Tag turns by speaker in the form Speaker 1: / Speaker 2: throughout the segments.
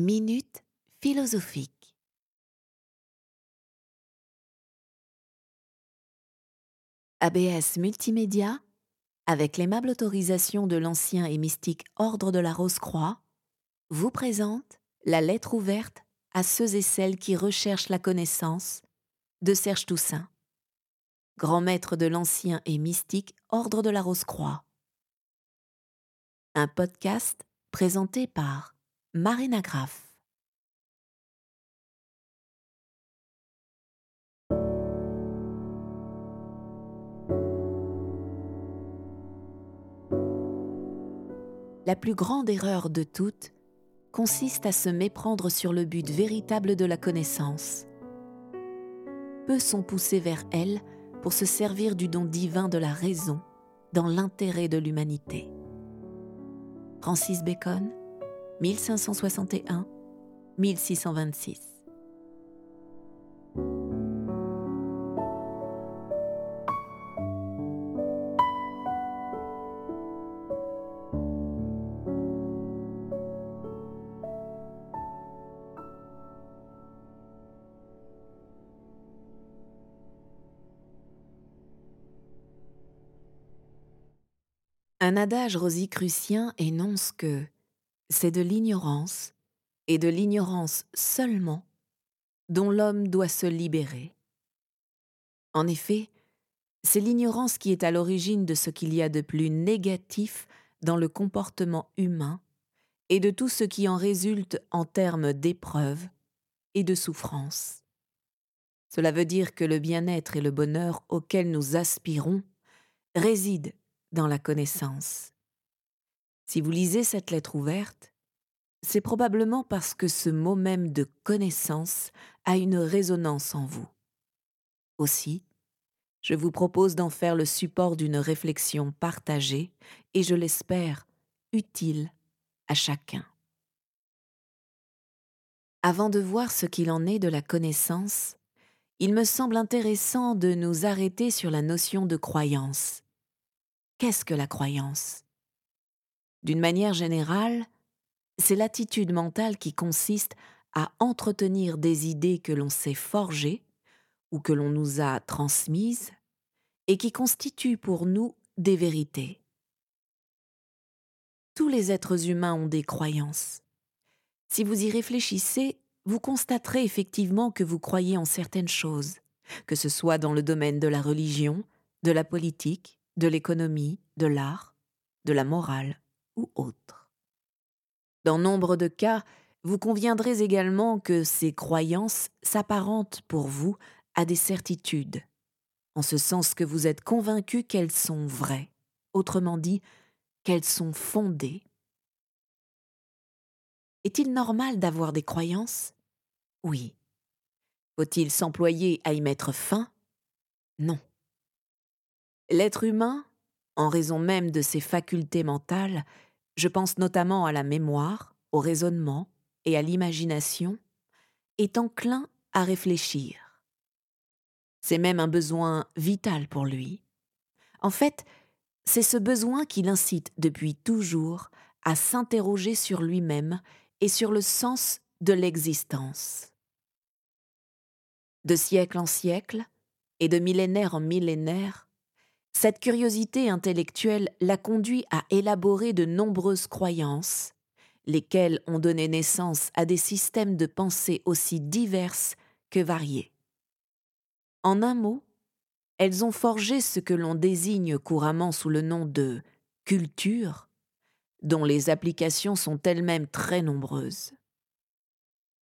Speaker 1: Minute philosophique. ABS Multimédia, avec l'aimable autorisation de l'ancien et mystique Ordre de la Rose-Croix, vous présente la lettre ouverte à ceux et celles qui recherchent la connaissance de Serge Toussaint, grand maître de l'ancien et mystique Ordre de la Rose-Croix. Un podcast présenté par Marina Graff. La plus grande erreur de toutes consiste à se méprendre sur le but véritable de la connaissance. Peu sont poussés vers elle pour se servir du don divin de la raison dans l'intérêt de l'humanité. Francis Bacon, 1561-1626. Un adage rosicrucien énonce que c'est de l'ignorance, et de l'ignorance seulement, dont l'homme doit se libérer. En effet, c'est l'ignorance qui est à l'origine de ce qu'il y a de plus négatif dans le comportement humain et de tout ce qui en résulte en termes d'épreuve et de souffrance. Cela veut dire que le bien-être et le bonheur auxquels nous aspirons résident dans la connaissance. Si vous lisez cette lettre ouverte, c'est probablement parce que ce mot même de connaissance a une résonance en vous. Aussi, je vous propose d'en faire le support d'une réflexion partagée et, je l'espère, utile à chacun. Avant de voir ce qu'il en est de la connaissance, il me semble intéressant de nous arrêter sur la notion de croyance. Qu'est-ce que la croyance? D'une manière générale, c'est l'attitude mentale qui consiste à entretenir des idées que l'on s'est forgées ou que l'on nous a transmises et qui constituent pour nous des vérités. Tous les êtres humains ont des croyances. Si vous y réfléchissez, vous constaterez effectivement que vous croyez en certaines choses, que ce soit dans le domaine de la religion, de la politique, de l'économie, de l'art, de la morale ou autre. Dans nombre de cas, vous conviendrez également que ces croyances s'apparentent pour vous à des certitudes, en ce sens que vous êtes convaincu qu'elles sont vraies, autrement dit, qu'elles sont fondées. Est-il normal d'avoir des croyances? Oui. Faut-il s'employer à y mettre fin? Non. L'être humain en raison même de ses facultés mentales, je pense notamment à la mémoire, au raisonnement et à l'imagination, est enclin à réfléchir. C'est même un besoin vital pour lui. En fait, c'est ce besoin qui l'incite depuis toujours à s'interroger sur lui-même et sur le sens de l'existence. De siècle en siècle, et de millénaire en millénaire, cette curiosité intellectuelle l'a conduit à élaborer de nombreuses croyances, lesquelles ont donné naissance à des systèmes de pensée aussi diverses que variés. En un mot, elles ont forgé ce que l'on désigne couramment sous le nom de culture, dont les applications sont elles-mêmes très nombreuses.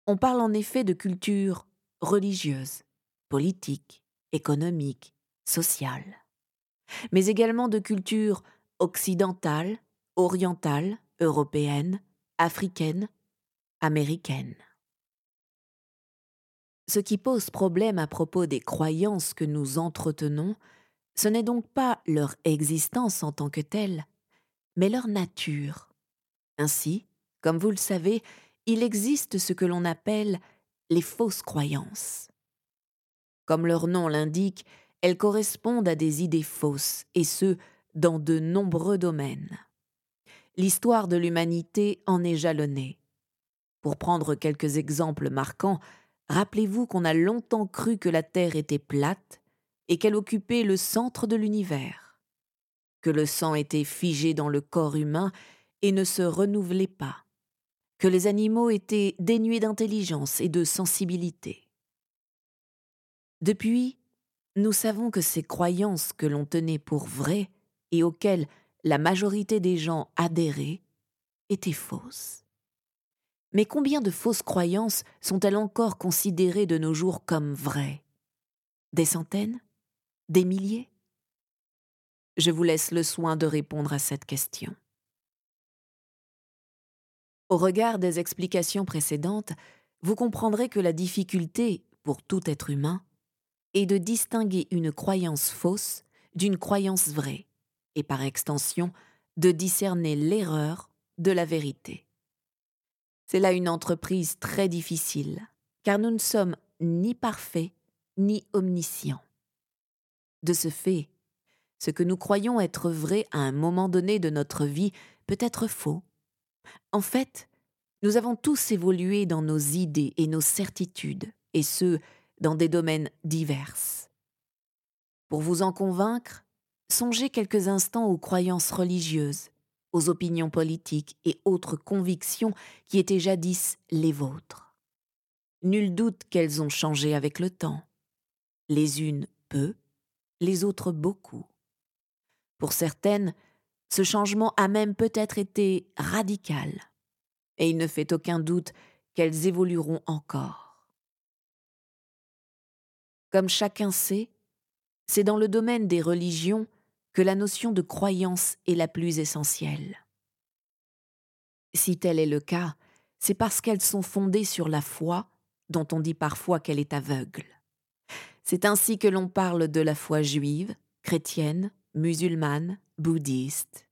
Speaker 1: On parle en effet de culture religieuse, politique, économique, sociale mais également de culture occidentale, orientale, européenne, africaine, américaine. Ce qui pose problème à propos des croyances que nous entretenons, ce n'est donc pas leur existence en tant que telle, mais leur nature. Ainsi, comme vous le savez, il existe ce que l'on appelle les fausses croyances. Comme leur nom l'indique, elles correspondent à des idées fausses, et ce, dans de nombreux domaines. L'histoire de l'humanité en est jalonnée. Pour prendre quelques exemples marquants, rappelez-vous qu'on a longtemps cru que la Terre était plate et qu'elle occupait le centre de l'univers, que le sang était figé dans le corps humain et ne se renouvelait pas, que les animaux étaient dénués d'intelligence et de sensibilité. Depuis, nous savons que ces croyances que l'on tenait pour vraies et auxquelles la majorité des gens adhéraient étaient fausses. Mais combien de fausses croyances sont-elles encore considérées de nos jours comme vraies? Des centaines? Des milliers? Je vous laisse le soin de répondre à cette question. Au regard des explications précédentes, vous comprendrez que la difficulté, pour tout être humain, est de distinguer une croyance fausse d'une croyance vraie, et par extension, de discerner l'erreur de la vérité. C'est là une entreprise très difficile, car nous ne sommes ni parfaits ni omniscients. De ce fait, ce que nous croyons être vrai à un moment donné de notre vie peut être faux en fait, nous avons tous évolué dans nos idées et nos certitudes, et ce, dans des domaines divers. Pour vous en convaincre, songez quelques instants aux croyances religieuses, aux opinions politiques et autres convictions qui étaient jadis les vôtres. Nul doute qu'elles ont changé avec le temps. Les unes peu, les autres beaucoup. Pour certaines, ce changement a même peut-être été radical, et il ne fait aucun doute qu'elles évolueront encore. Comme chacun sait, c'est dans le domaine des religions que la notion de croyance est la plus essentielle. Si tel est le cas, c'est parce qu'elles sont fondées sur la foi, dont on dit parfois qu'elle est aveugle. C'est ainsi que l'on parle de la foi juive, chrétienne, musulmane, bouddhiste.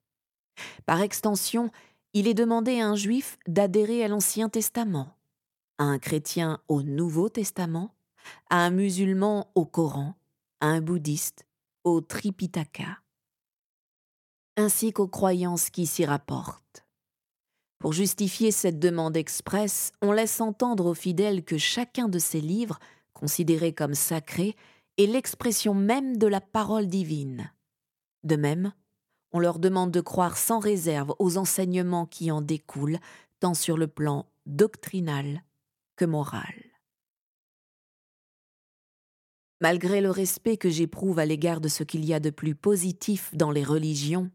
Speaker 1: Par extension, il est demandé à un juif d'adhérer à l'Ancien Testament, à un chrétien au Nouveau Testament, à un musulman au Coran, à un bouddhiste au Tripitaka, ainsi qu'aux croyances qui s'y rapportent. Pour justifier cette demande expresse, on laisse entendre aux fidèles que chacun de ces livres, considérés comme sacrés, est l'expression même de la parole divine. De même, on leur demande de croire sans réserve aux enseignements qui en découlent, tant sur le plan doctrinal que moral. Malgré le respect que j'éprouve à l'égard de ce qu'il y a de plus positif dans les religions,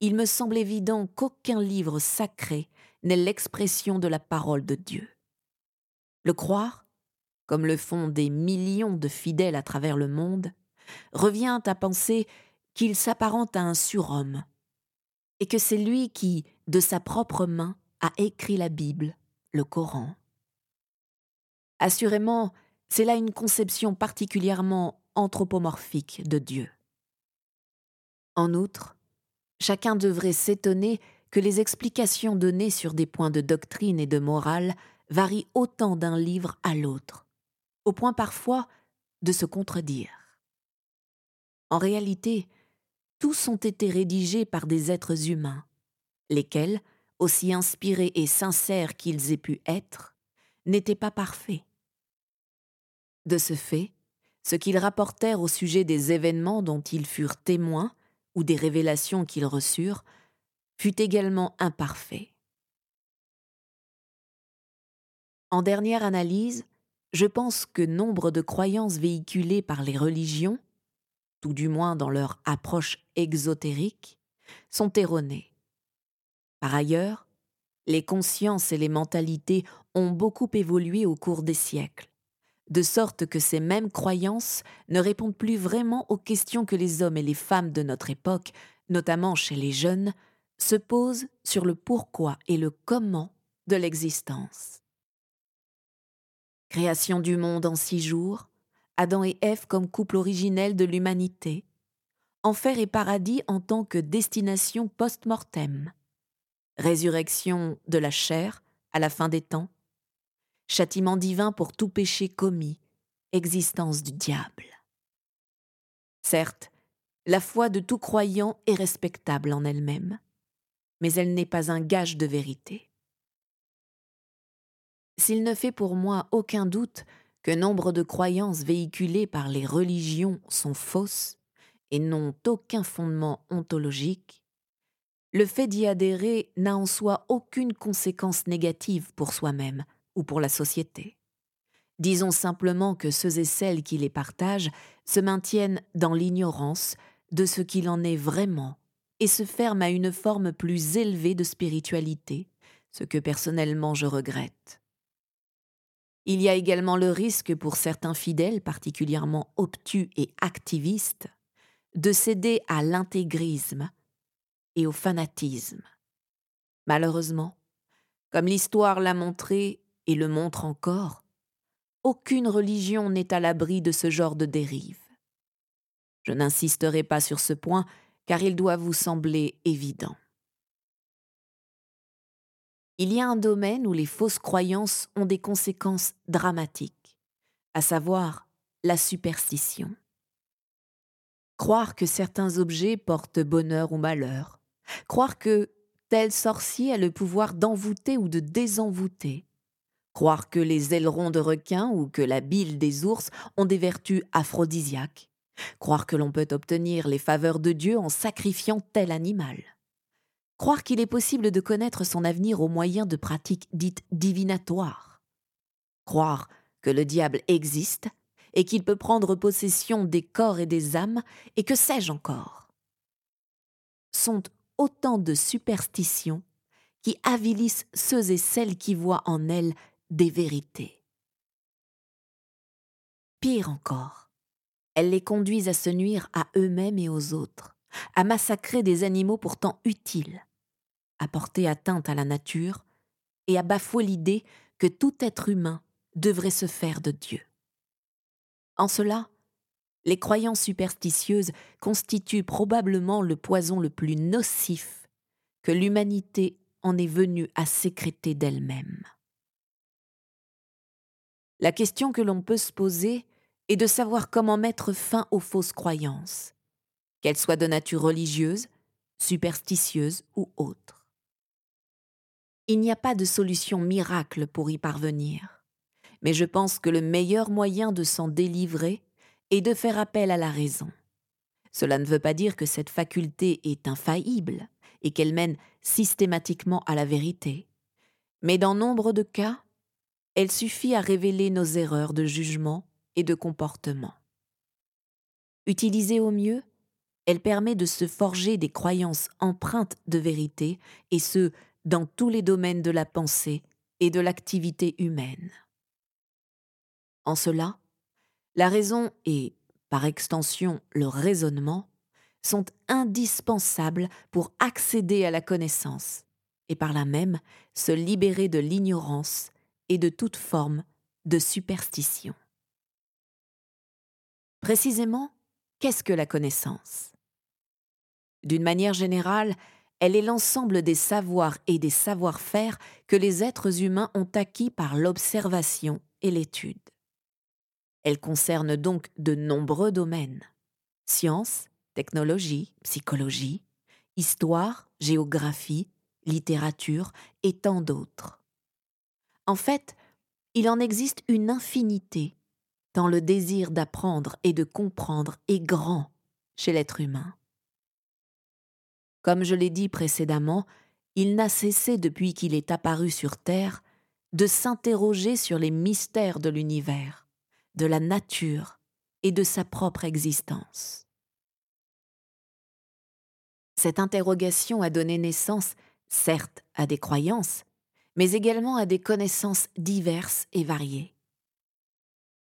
Speaker 1: il me semble évident qu'aucun livre sacré n'est l'expression de la parole de Dieu. Le croire, comme le font des millions de fidèles à travers le monde, revient à penser qu'il s'apparente à un surhomme, et que c'est lui qui, de sa propre main, a écrit la Bible, le Coran. Assurément, c'est là une conception particulièrement anthropomorphique de Dieu. En outre, chacun devrait s'étonner que les explications données sur des points de doctrine et de morale varient autant d'un livre à l'autre, au point parfois de se contredire. En réalité, tous ont été rédigés par des êtres humains, lesquels, aussi inspirés et sincères qu'ils aient pu être, n'étaient pas parfaits. De ce fait, ce qu'ils rapportèrent au sujet des événements dont ils furent témoins ou des révélations qu'ils reçurent fut également imparfait. En dernière analyse, je pense que nombre de croyances véhiculées par les religions tout du moins dans leur approche exotérique, sont erronées. Par ailleurs, les consciences et les mentalités ont beaucoup évolué au cours des siècles, de sorte que ces mêmes croyances ne répondent plus vraiment aux questions que les hommes et les femmes de notre époque, notamment chez les jeunes, se posent sur le pourquoi et le comment de l'existence. Création du monde en six jours, Adam et Ève comme couple originel de l'humanité, enfer et paradis en tant que destination post-mortem, résurrection de la chair à la fin des temps, châtiment divin pour tout péché commis, existence du diable. Certes, la foi de tout croyant est respectable en elle-même, mais elle n'est pas un gage de vérité. S'il ne fait pour moi aucun doute que nombre de croyances véhiculées par les religions sont fausses et n'ont aucun fondement ontologique, le fait d'y adhérer n'a en soi aucune conséquence négative pour soi-même ou pour la société. Disons simplement que ceux et celles qui les partagent se maintiennent dans l'ignorance de ce qu'il en est vraiment et se ferment à une forme plus élevée de spiritualité, ce que personnellement je regrette. Il y a également le risque pour certains fidèles particulièrement obtus et activistes de céder à l'intégrisme et au fanatisme. Malheureusement, comme l'histoire l'a montré et le montre encore, aucune religion n'est à l'abri de ce genre de dérive. Je n'insisterai pas sur ce point car il doit vous sembler évident. Il y a un domaine où les fausses croyances ont des conséquences dramatiques, à savoir la superstition. Croire que certains objets portent bonheur ou malheur, croire que tel sorcier a le pouvoir d'envoûter ou de désenvoûter, croire que les ailerons de requin ou que la bile des ours ont des vertus aphrodisiaques, croire que l'on peut obtenir les faveurs de Dieu en sacrifiant tel animal. Croire qu'il est possible de connaître son avenir au moyen de pratiques dites divinatoires. Croire que le diable existe et qu'il peut prendre possession des corps et des âmes, et que sais-je encore? Sont autant de superstitions qui avilissent ceux et celles qui voient en elles des vérités. Pire encore, elles les conduisent à se nuire à eux-mêmes et aux autres, à massacrer des animaux pourtant utiles, à porter atteinte à la nature et à bafouer l'idée que tout être humain devrait se faire de Dieu. En cela, les croyances superstitieuses constituent probablement le poison le plus nocif que l'humanité en est venue à sécréter d'elle-même. La question que l'on peut se poser est de savoir comment mettre fin aux fausses croyances, qu'elles soient de nature religieuse, superstitieuse ou autre. Il n'y a pas de solution miracle pour y parvenir, mais je pense que le meilleur moyen de s'en délivrer est de faire appel à la raison. Cela ne veut pas dire que cette faculté est infaillible et qu'elle mène systématiquement à la vérité, mais dans nombre de cas, elle suffit à révéler nos erreurs de jugement et de comportement. Utilisée au mieux, elle permet de se forger des croyances empreintes de vérité, et ce, dans tous les domaines de la pensée et de l'activité humaine. En cela, la raison et, par extension, le raisonnement sont indispensables pour accéder à la connaissance et par là même se libérer de l'ignorance et de toute forme de superstition. Précisément, qu'est-ce que la connaissance? D'une manière générale, elle est l'ensemble des savoirs et des savoir-faire que les êtres humains ont acquis par l'observation et l'étude. Elle concerne donc de nombreux domaines sciences, technologie, psychologie, histoire, géographie, littérature et tant d'autres. En fait, il en existe une infinité, tant le désir d'apprendre et de comprendre est grand chez l'être humain. Comme je l'ai dit précédemment, il n'a cessé depuis qu'il est apparu sur Terre de s'interroger sur les mystères de l'univers, de la nature et de sa propre existence. Cette interrogation a donné naissance, certes, à des croyances, mais également à des connaissances diverses et variées.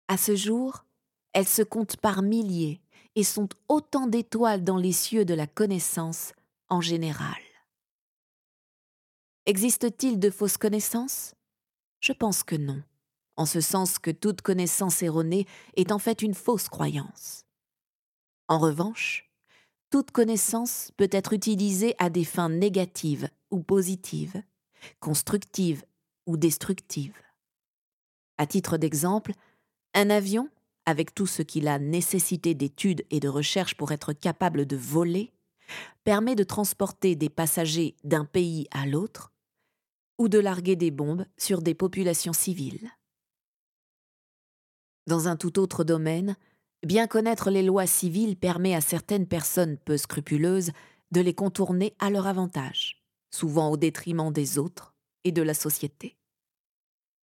Speaker 1: À ce jour, elles se comptent par milliers et sont autant d'étoiles dans les cieux de la connaissance en général. Existe-t-il de fausses connaissances? Je pense que non, en ce sens que toute connaissance erronée est en fait une fausse croyance. En revanche, toute connaissance peut être utilisée à des fins négatives ou positives, constructives ou destructives. À titre d'exemple, un avion, avec tout ce qu'il a nécessité d'études et de recherches pour être capable de voler, permet de transporter des passagers d'un pays à l'autre, ou de larguer des bombes sur des populations civiles. Dans un tout autre domaine, bien connaître les lois civiles permet à certaines personnes peu scrupuleuses de les contourner à leur avantage, souvent au détriment des autres et de la société.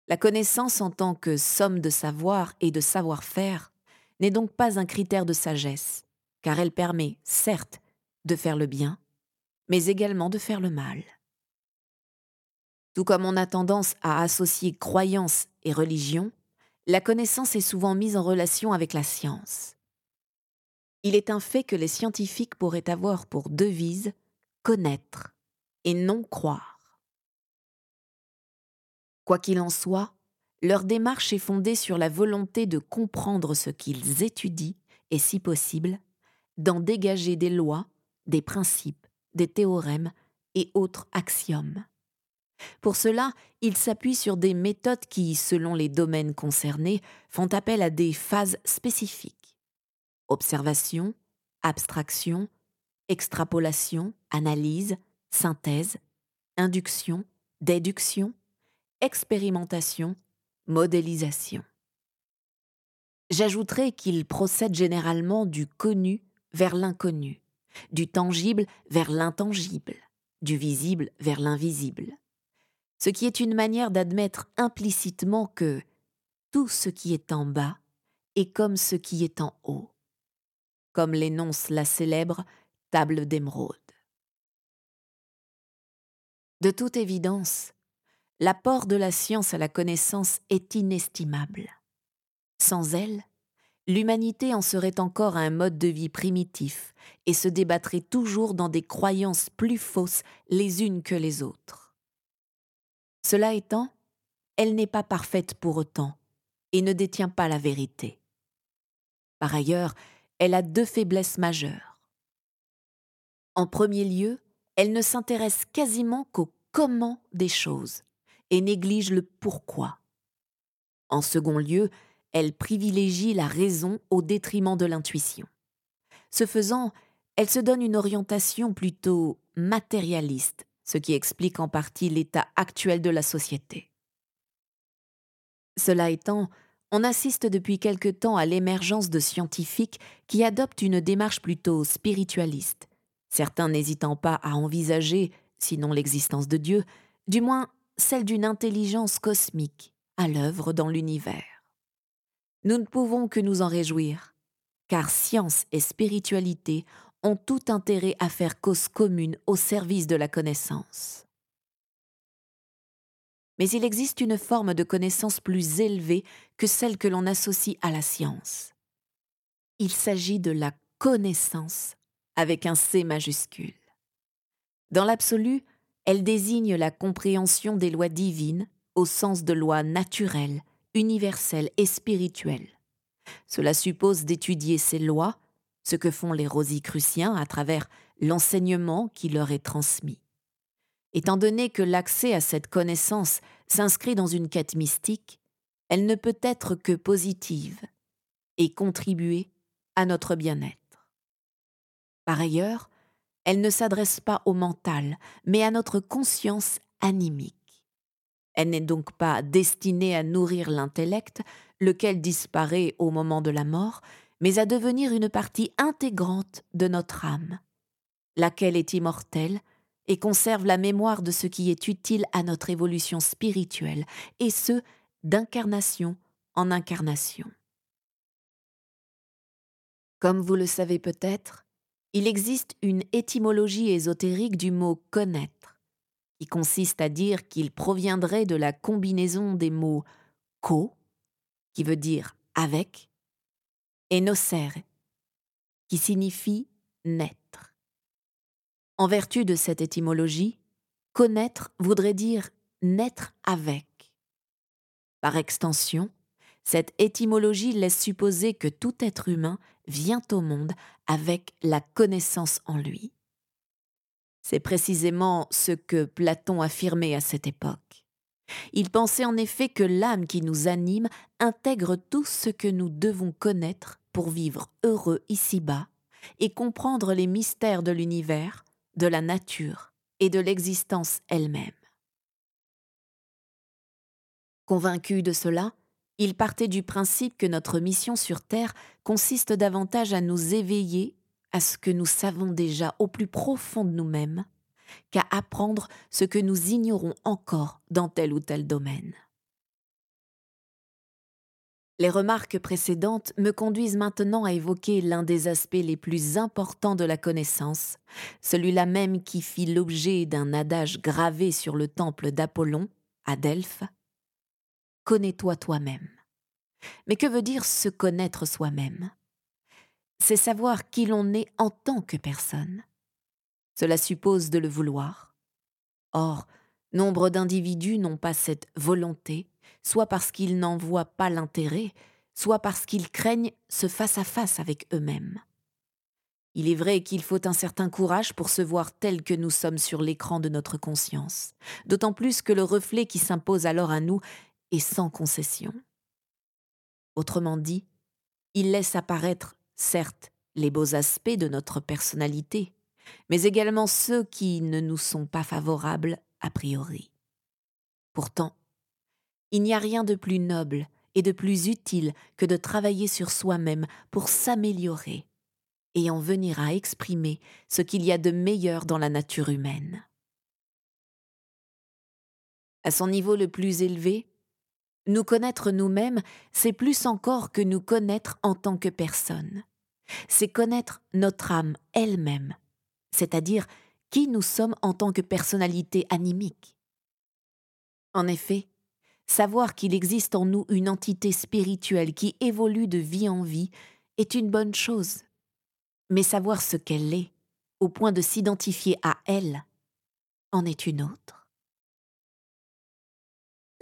Speaker 1: La connaissance en tant que somme de savoir et de savoir-faire n'est donc pas un critère de sagesse, car elle permet, certes, de faire le bien, mais également de faire le mal. Tout comme on a tendance à associer croyance et religion, la connaissance est souvent mise en relation avec la science. Il est un fait que les scientifiques pourraient avoir pour devise connaître et non croire. Quoi qu'il en soit, leur démarche est fondée sur la volonté de comprendre ce qu'ils étudient et, si possible, d'en dégager des lois, des principes, des théorèmes et autres axiomes. Pour cela, ils s'appuient sur des méthodes qui, selon les domaines concernés, font appel à des phases spécifiques. Observation, abstraction, extrapolation, analyse, synthèse, induction, déduction, expérimentation, modélisation. J'ajouterai qu'ils procèdent généralement du connu vers l'inconnu, du tangible vers l'intangible, du visible vers l'invisible ce qui est une manière d'admettre implicitement que tout ce qui est en bas est comme ce qui est en haut, comme l'énonce la célèbre table d'émeraude. De toute évidence, l'apport de la science à la connaissance est inestimable. Sans elle, l'humanité en serait encore à un mode de vie primitif et se débattrait toujours dans des croyances plus fausses les unes que les autres. Cela étant, elle n'est pas parfaite pour autant et ne détient pas la vérité. Par ailleurs, elle a deux faiblesses majeures. En premier lieu, elle ne s'intéresse quasiment qu'au comment des choses et néglige le pourquoi. En second lieu, elle privilégie la raison au détriment de l'intuition. Ce faisant, elle se donne une orientation plutôt matérialiste ce qui explique en partie l'état actuel de la société. Cela étant, on assiste depuis quelque temps à l'émergence de scientifiques qui adoptent une démarche plutôt spiritualiste, certains n'hésitant pas à envisager, sinon l'existence de Dieu, du moins celle d'une intelligence cosmique à l'œuvre dans l'univers. Nous ne pouvons que nous en réjouir, car science et spiritualité ont tout intérêt à faire cause commune au service de la connaissance. Mais il existe une forme de connaissance plus élevée que celle que l'on associe à la science. Il s'agit de la connaissance avec un C majuscule. Dans l'absolu, elle désigne la compréhension des lois divines au sens de lois naturelles, universelles et spirituelles. Cela suppose d'étudier ces lois ce que font les Rosicruciens à travers l'enseignement qui leur est transmis. Étant donné que l'accès à cette connaissance s'inscrit dans une quête mystique, elle ne peut être que positive et contribuer à notre bien-être. Par ailleurs, elle ne s'adresse pas au mental, mais à notre conscience animique. Elle n'est donc pas destinée à nourrir l'intellect, lequel disparaît au moment de la mort, mais à devenir une partie intégrante de notre âme, laquelle est immortelle et conserve la mémoire de ce qui est utile à notre évolution spirituelle, et ce, d'incarnation en incarnation. Comme vous le savez peut-être, il existe une étymologie ésotérique du mot connaître, qui consiste à dire qu'il proviendrait de la combinaison des mots co, qui veut dire avec, et nocere, qui signifie naître. En vertu de cette étymologie, connaître voudrait dire naître avec. Par extension, cette étymologie laisse supposer que tout être humain vient au monde avec la connaissance en lui. C'est précisément ce que Platon affirmait à cette époque. Il pensait en effet que l'âme qui nous anime intègre tout ce que nous devons connaître pour vivre heureux ici-bas et comprendre les mystères de l'univers, de la nature et de l'existence elle-même. Convaincu de cela, il partait du principe que notre mission sur Terre consiste davantage à nous éveiller à ce que nous savons déjà au plus profond de nous-mêmes qu'à apprendre ce que nous ignorons encore dans tel ou tel domaine. Les remarques précédentes me conduisent maintenant à évoquer l'un des aspects les plus importants de la connaissance, celui-là même qui fit l'objet d'un adage gravé sur le temple d'Apollon, à Delphes. Connais-toi toi-même. Mais que veut dire se connaître soi-même? C'est savoir qui l'on est en tant que personne. Cela suppose de le vouloir. Or, nombre d'individus n'ont pas cette volonté, soit parce qu'ils n'en voient pas l'intérêt, soit parce qu'ils craignent ce face-à-face avec eux-mêmes. Il est vrai qu'il faut un certain courage pour se voir tel que nous sommes sur l'écran de notre conscience, d'autant plus que le reflet qui s'impose alors à nous est sans concession. Autrement dit, il laisse apparaître, certes, les beaux aspects de notre personnalité, mais également ceux qui ne nous sont pas favorables a priori. Pourtant, il n'y a rien de plus noble et de plus utile que de travailler sur soi-même pour s'améliorer et en venir à exprimer ce qu'il y a de meilleur dans la nature humaine. À son niveau le plus élevé, nous connaître nous-mêmes, c'est plus encore que nous connaître en tant que personne. C'est connaître notre âme elle-même, c'est-à-dire qui nous sommes en tant que personnalité animique. En effet, savoir qu'il existe en nous une entité spirituelle qui évolue de vie en vie est une bonne chose. Mais savoir ce qu'elle est, au point de s'identifier à elle, en est une autre.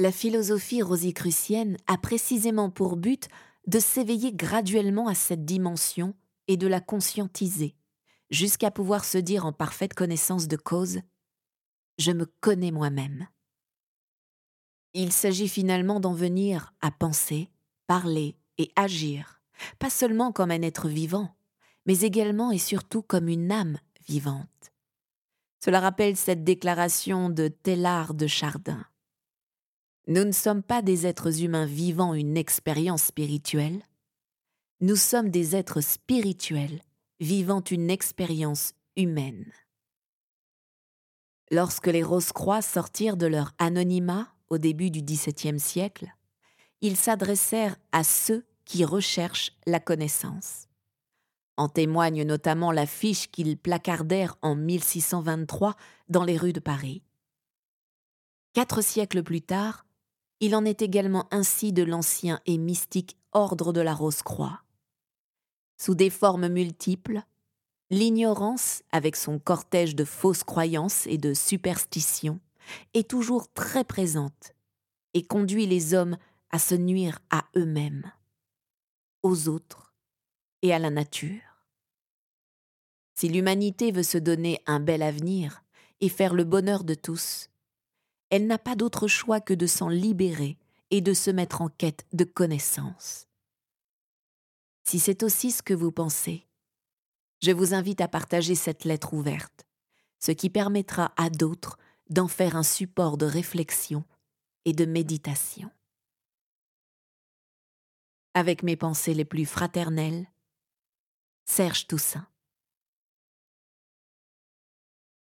Speaker 1: La philosophie rosicrucienne a précisément pour but de s'éveiller graduellement à cette dimension et de la conscientiser, jusqu'à pouvoir se dire en parfaite connaissance de cause Je me connais moi-même. Il s'agit finalement d'en venir à penser, parler et agir, pas seulement comme un être vivant, mais également et surtout comme une âme vivante. Cela rappelle cette déclaration de Tellard de Chardin. Nous ne sommes pas des êtres humains vivant une expérience spirituelle, nous sommes des êtres spirituels vivant une expérience humaine. Lorsque les Rose-Croix sortirent de leur anonymat au début du XVIIe siècle, ils s'adressèrent à ceux qui recherchent la connaissance. En témoigne notamment l'affiche qu'ils placardèrent en 1623 dans les rues de Paris. Quatre siècles plus tard, il en est également ainsi de l'ancien et mystique ordre de la Rose-Croix. Sous des formes multiples, l'ignorance, avec son cortège de fausses croyances et de superstitions, est toujours très présente et conduit les hommes à se nuire à eux-mêmes, aux autres et à la nature. Si l'humanité veut se donner un bel avenir et faire le bonheur de tous, elle n'a pas d'autre choix que de s'en libérer et de se mettre en quête de connaissances. Si c'est aussi ce que vous pensez, je vous invite à partager cette lettre ouverte, ce qui permettra à d'autres d'en faire un support de réflexion et de méditation. Avec mes pensées les plus fraternelles, Serge Toussaint.